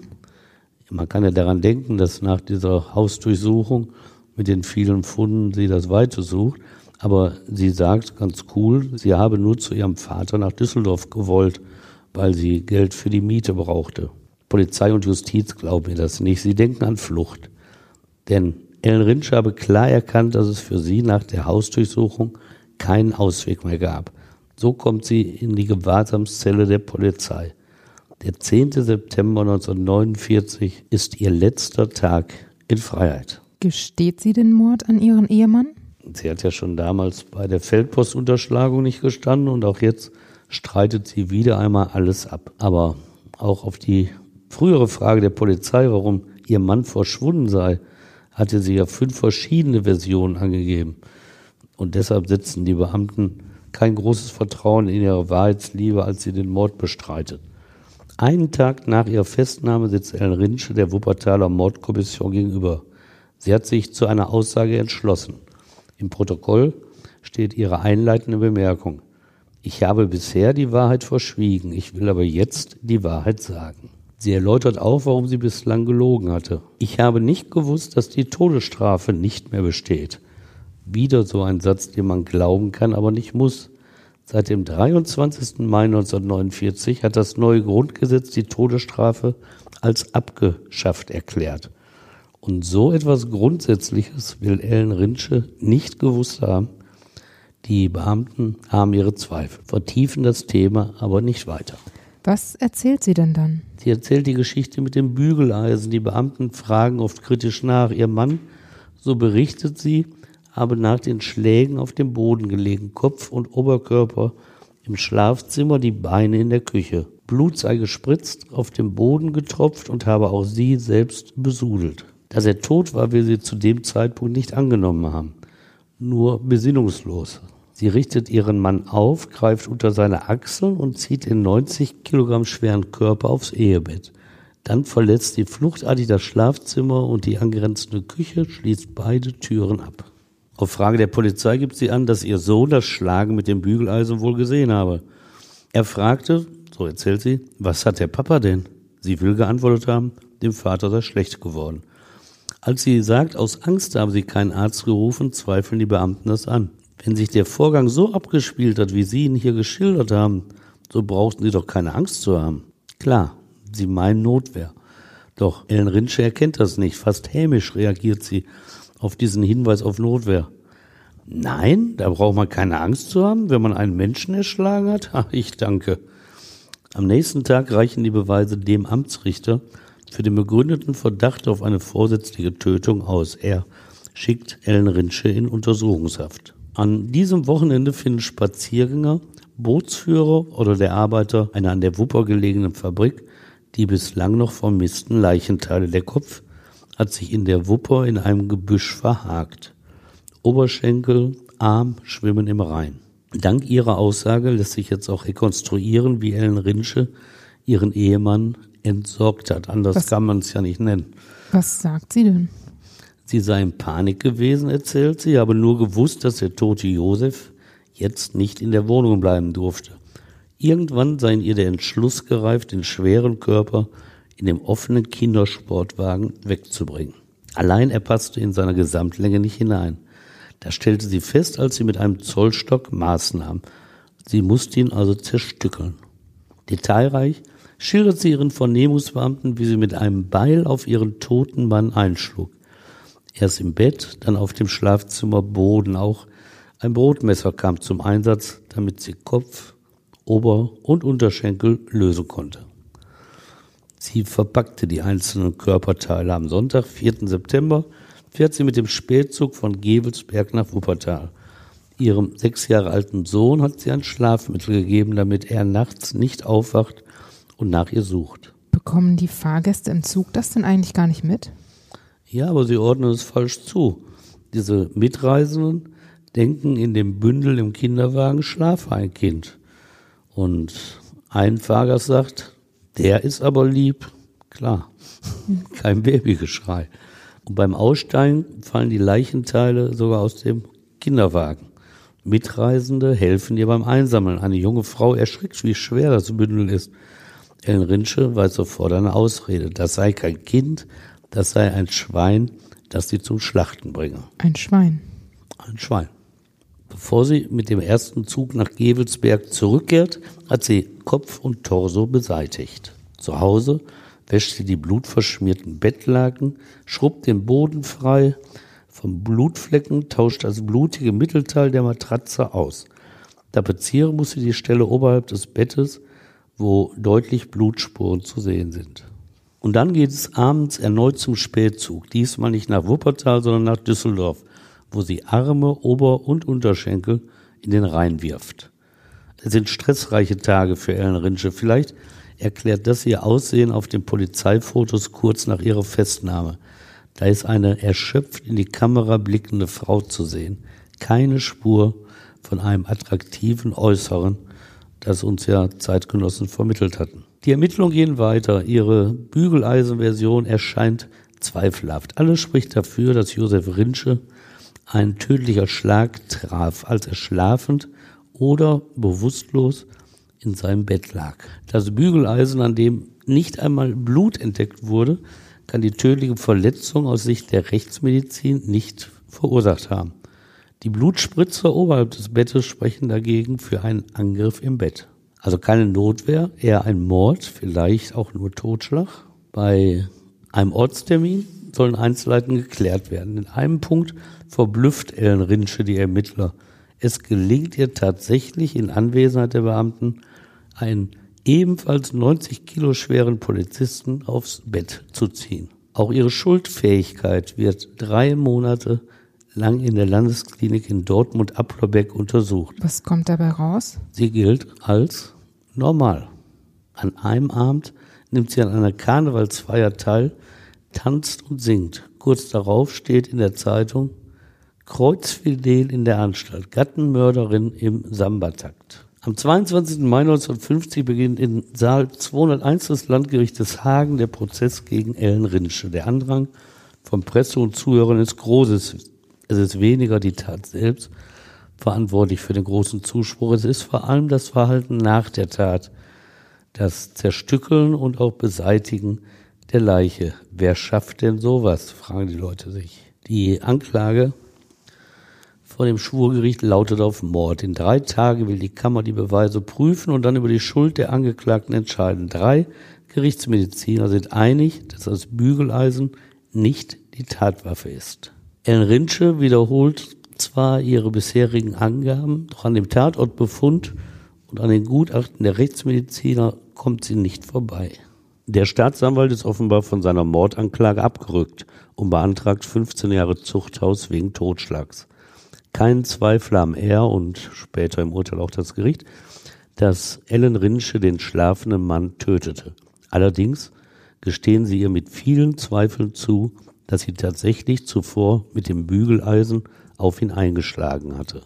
Man kann ja daran denken, dass nach dieser Hausdurchsuchung mit den vielen Funden sie das Weite sucht. Aber sie sagt ganz cool, sie habe nur zu ihrem Vater nach Düsseldorf gewollt, weil sie Geld für die Miete brauchte. Polizei und Justiz glauben mir das nicht. Sie denken an Flucht. Denn Ellen Rinsch habe klar erkannt, dass es für sie nach der Hausdurchsuchung keinen Ausweg mehr gab. So kommt sie in die Gewahrsamszelle der Polizei. Der 10. September 1949 ist ihr letzter Tag in Freiheit. Gesteht sie den Mord an ihren Ehemann? Sie hat ja schon damals bei der Feldpostunterschlagung nicht gestanden und auch jetzt streitet sie wieder einmal alles ab. Aber auch auf die frühere Frage der Polizei, warum ihr Mann verschwunden sei, hatte sie ja fünf verschiedene Versionen angegeben. Und deshalb setzen die Beamten kein großes Vertrauen in ihre Wahrheitsliebe, als sie den Mord bestreitet. Einen Tag nach ihrer Festnahme sitzt Ellen Rinsche der Wuppertaler Mordkommission gegenüber. Sie hat sich zu einer Aussage entschlossen. Im Protokoll steht ihre einleitende Bemerkung. Ich habe bisher die Wahrheit verschwiegen, ich will aber jetzt die Wahrheit sagen. Sie erläutert auch, warum sie bislang gelogen hatte. Ich habe nicht gewusst, dass die Todesstrafe nicht mehr besteht. Wieder so ein Satz, den man glauben kann, aber nicht muss. Seit dem 23. Mai 1949 hat das neue Grundgesetz die Todesstrafe als abgeschafft erklärt. Und so etwas Grundsätzliches will Ellen Rinsche nicht gewusst haben. Die Beamten haben ihre Zweifel, vertiefen das Thema aber nicht weiter. Was erzählt sie denn dann? Sie erzählt die Geschichte mit dem Bügeleisen. Die Beamten fragen oft kritisch nach. Ihr Mann, so berichtet sie, habe nach den Schlägen auf dem Boden gelegen, Kopf und Oberkörper im Schlafzimmer, die Beine in der Küche. Blut sei gespritzt, auf dem Boden getropft und habe auch sie selbst besudelt. Dass er tot war, will sie zu dem Zeitpunkt nicht angenommen haben. Nur besinnungslos. Sie richtet ihren Mann auf, greift unter seine Achseln und zieht den 90 Kilogramm schweren Körper aufs Ehebett. Dann verlässt sie fluchtartig das Schlafzimmer und die angrenzende Küche, schließt beide Türen ab. Auf Frage der Polizei gibt sie an, dass ihr Sohn das Schlagen mit dem Bügeleisen wohl gesehen habe. Er fragte, so erzählt sie, was hat der Papa denn? Sie will geantwortet haben, dem Vater sei schlecht geworden. Als sie sagt, aus Angst habe sie keinen Arzt gerufen, zweifeln die Beamten das an. Wenn sich der Vorgang so abgespielt hat, wie Sie ihn hier geschildert haben, so brauchten Sie doch keine Angst zu haben. Klar, Sie meinen Notwehr. Doch Ellen Rinsche erkennt das nicht. Fast hämisch reagiert sie auf diesen Hinweis auf Notwehr. Nein, da braucht man keine Angst zu haben, wenn man einen Menschen erschlagen hat. Ach, ich danke. Am nächsten Tag reichen die Beweise dem Amtsrichter für den begründeten Verdacht auf eine vorsätzliche Tötung aus. Er schickt Ellen Rinsche in Untersuchungshaft. An diesem Wochenende finden Spaziergänger, Bootsführer oder der Arbeiter einer an der Wupper gelegenen Fabrik die bislang noch vermissten Leichenteile. Der Kopf hat sich in der Wupper in einem Gebüsch verhakt. Oberschenkel, Arm schwimmen im Rhein. Dank ihrer Aussage lässt sich jetzt auch rekonstruieren, wie Ellen Rinsche ihren Ehemann entsorgt hat. Anders was, kann man es ja nicht nennen. Was sagt sie denn? Sie sei in Panik gewesen, erzählt sie, habe nur gewusst, dass der tote Josef jetzt nicht in der Wohnung bleiben durfte. Irgendwann sei in ihr der Entschluss gereift, den schweren Körper in dem offenen Kindersportwagen wegzubringen. Allein er passte in seiner Gesamtlänge nicht hinein. Da stellte sie fest, als sie mit einem Zollstock Maß nahm. Sie musste ihn also zerstückeln. Detailreich schildert sie ihren Vernehmungsbeamten, wie sie mit einem Beil auf ihren toten Mann einschlug. Erst im Bett, dann auf dem Schlafzimmerboden. Auch ein Brotmesser kam zum Einsatz, damit sie Kopf, Ober- und Unterschenkel lösen konnte. Sie verpackte die einzelnen Körperteile. Am Sonntag, 4. September, fährt sie mit dem Spätzug von Gevelsberg nach Wuppertal. Ihrem sechs Jahre alten Sohn hat sie ein Schlafmittel gegeben, damit er nachts nicht aufwacht und nach ihr sucht. Bekommen die Fahrgäste im Zug das denn eigentlich gar nicht mit? Ja, aber sie ordnen es falsch zu. Diese Mitreisenden denken, in dem Bündel im Kinderwagen schlafe ein Kind. Und ein Fahrgast sagt, der ist aber lieb. Klar, kein Babygeschrei. Und beim Aussteigen fallen die Leichenteile sogar aus dem Kinderwagen. Mitreisende helfen ihr beim Einsammeln. Eine junge Frau erschrickt, wie schwer das Bündel ist. Ellen Rinsche weiß sofort eine Ausrede. Das sei kein Kind, das sei ein Schwein, das sie zum Schlachten bringe. Ein Schwein. Ein Schwein. Bevor sie mit dem ersten Zug nach Gevelsberg zurückkehrt, hat sie Kopf und Torso beseitigt. Zu Hause wäscht sie die blutverschmierten Bettlaken, schrubbt den Boden frei vom Blutflecken, tauscht das blutige Mittelteil der Matratze aus. Tapezieren muss sie die Stelle oberhalb des Bettes, wo deutlich Blutspuren zu sehen sind. Und dann geht es abends erneut zum Spätzug, diesmal nicht nach Wuppertal, sondern nach Düsseldorf, wo sie Arme, Ober- und Unterschenkel in den Rhein wirft. Es sind stressreiche Tage für Ellen Rinsche. Vielleicht erklärt das ihr Aussehen auf den Polizeifotos kurz nach ihrer Festnahme. Da ist eine erschöpft in die Kamera blickende Frau zu sehen. Keine Spur von einem attraktiven Äußeren, das uns ja Zeitgenossen vermittelt hatten. Die Ermittlungen gehen weiter. Ihre Bügeleisenversion erscheint zweifelhaft. Alles spricht dafür, dass Josef Rinsche ein tödlicher Schlag traf, als er schlafend oder bewusstlos in seinem Bett lag. Das Bügeleisen, an dem nicht einmal Blut entdeckt wurde, kann die tödliche Verletzung aus Sicht der Rechtsmedizin nicht verursacht haben. Die Blutspritzer oberhalb des Bettes sprechen dagegen für einen Angriff im Bett. Also keine Notwehr, eher ein Mord, vielleicht auch nur Totschlag. Bei einem Ortstermin sollen Einzelheiten geklärt werden. In einem Punkt verblüfft Ellen Rinsche die Ermittler. Es gelingt ihr tatsächlich in Anwesenheit der Beamten, einen ebenfalls 90 Kilo schweren Polizisten aufs Bett zu ziehen. Auch ihre Schuldfähigkeit wird drei Monate lang in der Landesklinik in Dortmund-Applerbeck untersucht. Was kommt dabei raus? Sie gilt als normal. An einem Abend nimmt sie an einer Karnevalsfeier teil, tanzt und singt. Kurz darauf steht in der Zeitung Kreuzfidel in der Anstalt, Gattenmörderin im Sambatakt. Am 22. Mai 1950 beginnt in Saal 201 des Landgerichtes Hagen der Prozess gegen Ellen Rinsche. Der Andrang von Presse und Zuhörern ist groß. Es ist weniger die Tat selbst verantwortlich für den großen Zuspruch. Es ist vor allem das Verhalten nach der Tat, das Zerstückeln und auch Beseitigen der Leiche. Wer schafft denn sowas, fragen die Leute sich. Die Anklage vor dem Schwurgericht lautet auf Mord. In drei Tagen will die Kammer die Beweise prüfen und dann über die Schuld der Angeklagten entscheiden. Drei Gerichtsmediziner sind einig, dass das Bügeleisen nicht die Tatwaffe ist. Ellen Rinsche wiederholt zwar ihre bisherigen Angaben, doch an dem Tatortbefund und an den Gutachten der Rechtsmediziner kommt sie nicht vorbei. Der Staatsanwalt ist offenbar von seiner Mordanklage abgerückt und beantragt 15 Jahre Zuchthaus wegen Totschlags. Kein Zweifel am er und später im Urteil auch das Gericht, dass Ellen Rinsche den schlafenden Mann tötete. Allerdings gestehen sie ihr mit vielen Zweifeln zu, dass sie tatsächlich zuvor mit dem Bügeleisen auf ihn eingeschlagen hatte.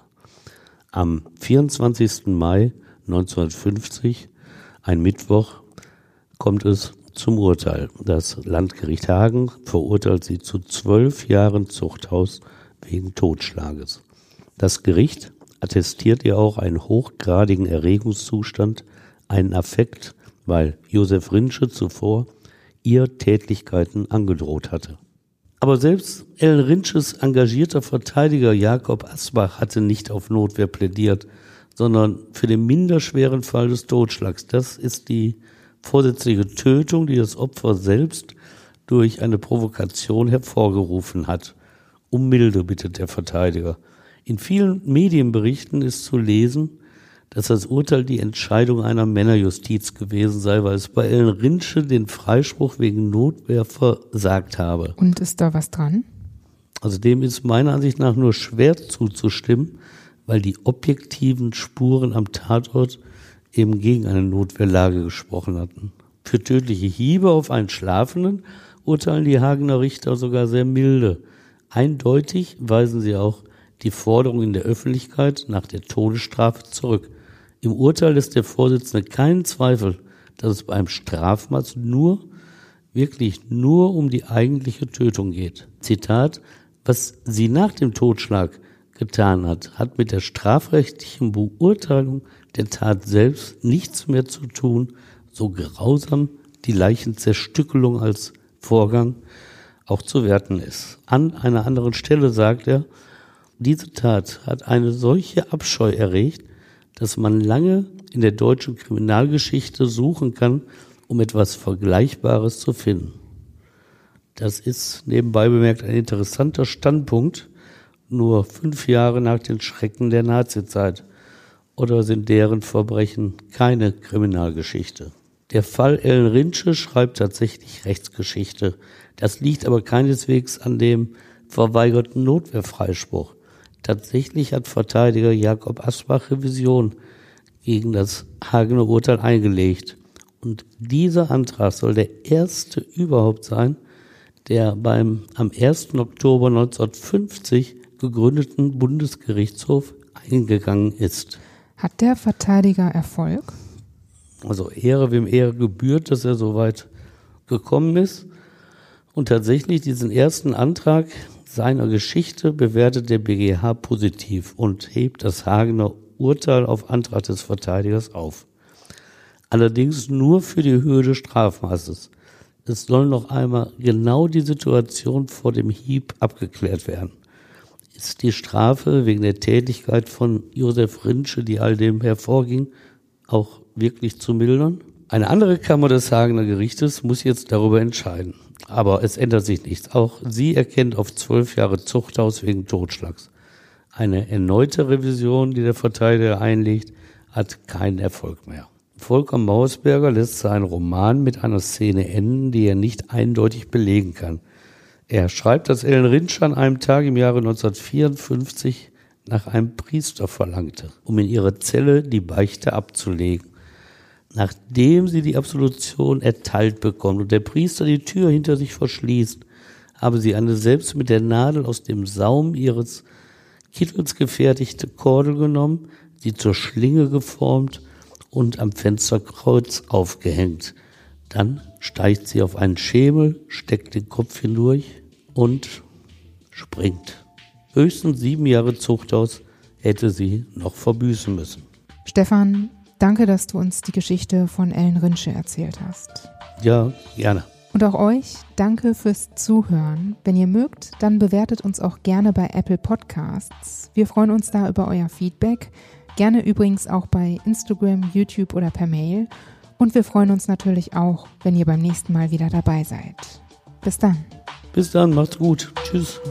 Am 24. Mai 1950, ein Mittwoch, kommt es zum Urteil. Das Landgericht Hagen verurteilt sie zu zwölf Jahren Zuchthaus wegen Totschlages. Das Gericht attestiert ihr auch einen hochgradigen Erregungszustand, einen Affekt, weil Josef Rinsche zuvor ihr Tätlichkeiten angedroht hatte. Aber selbst Ellen Rinsches engagierter Verteidiger Jakob Asbach hatte nicht auf Notwehr plädiert, sondern für den minderschweren Fall des Totschlags. Das ist die vorsätzliche Tötung, die das Opfer selbst durch eine Provokation hervorgerufen hat. Um Milde bittet der Verteidiger. In vielen Medienberichten ist zu lesen, dass das Urteil die Entscheidung einer Männerjustiz gewesen sei, weil es bei Ellen Rinsche den Freispruch wegen Notwehr versagt habe. Und ist da was dran? Also dem ist meiner Ansicht nach nur schwer zuzustimmen, weil die objektiven Spuren am Tatort eben gegen eine Notwehrlage gesprochen hatten. Für tödliche Hiebe auf einen Schlafenden urteilen die Hagener Richter sogar sehr milde. Eindeutig weisen sie auch die Forderung in der Öffentlichkeit nach der Todesstrafe zurück. Im Urteil lässt der Vorsitzende keinen Zweifel, dass es beim Strafmaß nur, wirklich nur um die eigentliche Tötung geht. Zitat, was sie nach dem Totschlag getan hat, hat mit der strafrechtlichen Beurteilung der Tat selbst nichts mehr zu tun, so grausam die Leichenzerstückelung als Vorgang auch zu werten ist. An einer anderen Stelle sagt er, Diese Tat hat eine solche Abscheu erregt, dass man lange in der deutschen Kriminalgeschichte suchen kann, um etwas Vergleichbares zu finden. Das ist nebenbei bemerkt ein interessanter Standpunkt, nur fünf Jahre nach den Schrecken der Nazizeit. Oder sind deren Verbrechen keine Kriminalgeschichte? Der Fall Ellen Rinsche schreibt tatsächlich Rechtsgeschichte. Das liegt aber keineswegs an dem verweigerten Notwehrfreispruch. Tatsächlich hat Verteidiger Jakob Asbach Revision gegen das Hagener Urteil eingelegt. Und dieser Antrag soll der erste überhaupt sein, der beim am 1. Oktober 1950 gegründeten Bundesgerichtshof eingegangen ist. Hat der Verteidiger Erfolg? Also Ehre wem Ehre gebührt, dass er so weit gekommen ist. Und tatsächlich diesen ersten Antrag seiner Geschichte bewertet der BGH positiv und hebt das Hagener Urteil auf Antrag des Verteidigers auf. Allerdings nur für die Höhe des Strafmaßes. Es soll noch einmal genau die Situation vor dem Hieb abgeklärt werden. Ist die Strafe wegen der Tätigkeit von Josef Rinsche, die all dem hervorging, auch wirklich zu mildern? Eine andere Kammer des Hagener Gerichtes muss jetzt darüber entscheiden. Aber es ändert sich nichts. Auch sie erkennt auf zwölf Jahre Zuchthaus wegen Totschlags. Eine erneute Revision, die der Verteidiger einlegt, hat keinen Erfolg mehr. Volker Mausberger lässt seinen Roman mit einer Szene enden, die er nicht eindeutig belegen kann. Er schreibt, dass Ellen Rinsch an einem Tag im Jahre 1954 nach einem Priester verlangte, um in ihre Zelle die Beichte abzulegen. Nachdem sie die Absolution erteilt bekommt und der Priester die Tür hinter sich verschließt, habe sie eine selbst mit der Nadel aus dem Saum ihres Kittels gefertigte Kordel genommen, sie zur Schlinge geformt und am Fensterkreuz aufgehängt. Dann steigt sie auf einen Schemel, steckt den Kopf hindurch und springt. Höchstens sieben Jahre Zuchthaus hätte sie noch verbüßen müssen. Stefan, danke, dass du uns die Geschichte von Ellen Rinsche erzählt hast. Ja, gerne. Und auch euch danke fürs Zuhören. Wenn ihr mögt, dann bewertet uns auch gerne bei Apple Podcasts. Wir freuen uns da über euer Feedback. Gerne übrigens auch bei Instagram, YouTube oder per Mail. Und wir freuen uns natürlich auch, wenn ihr beim nächsten Mal wieder dabei seid. Bis dann. Bis dann, macht's gut. Tschüss.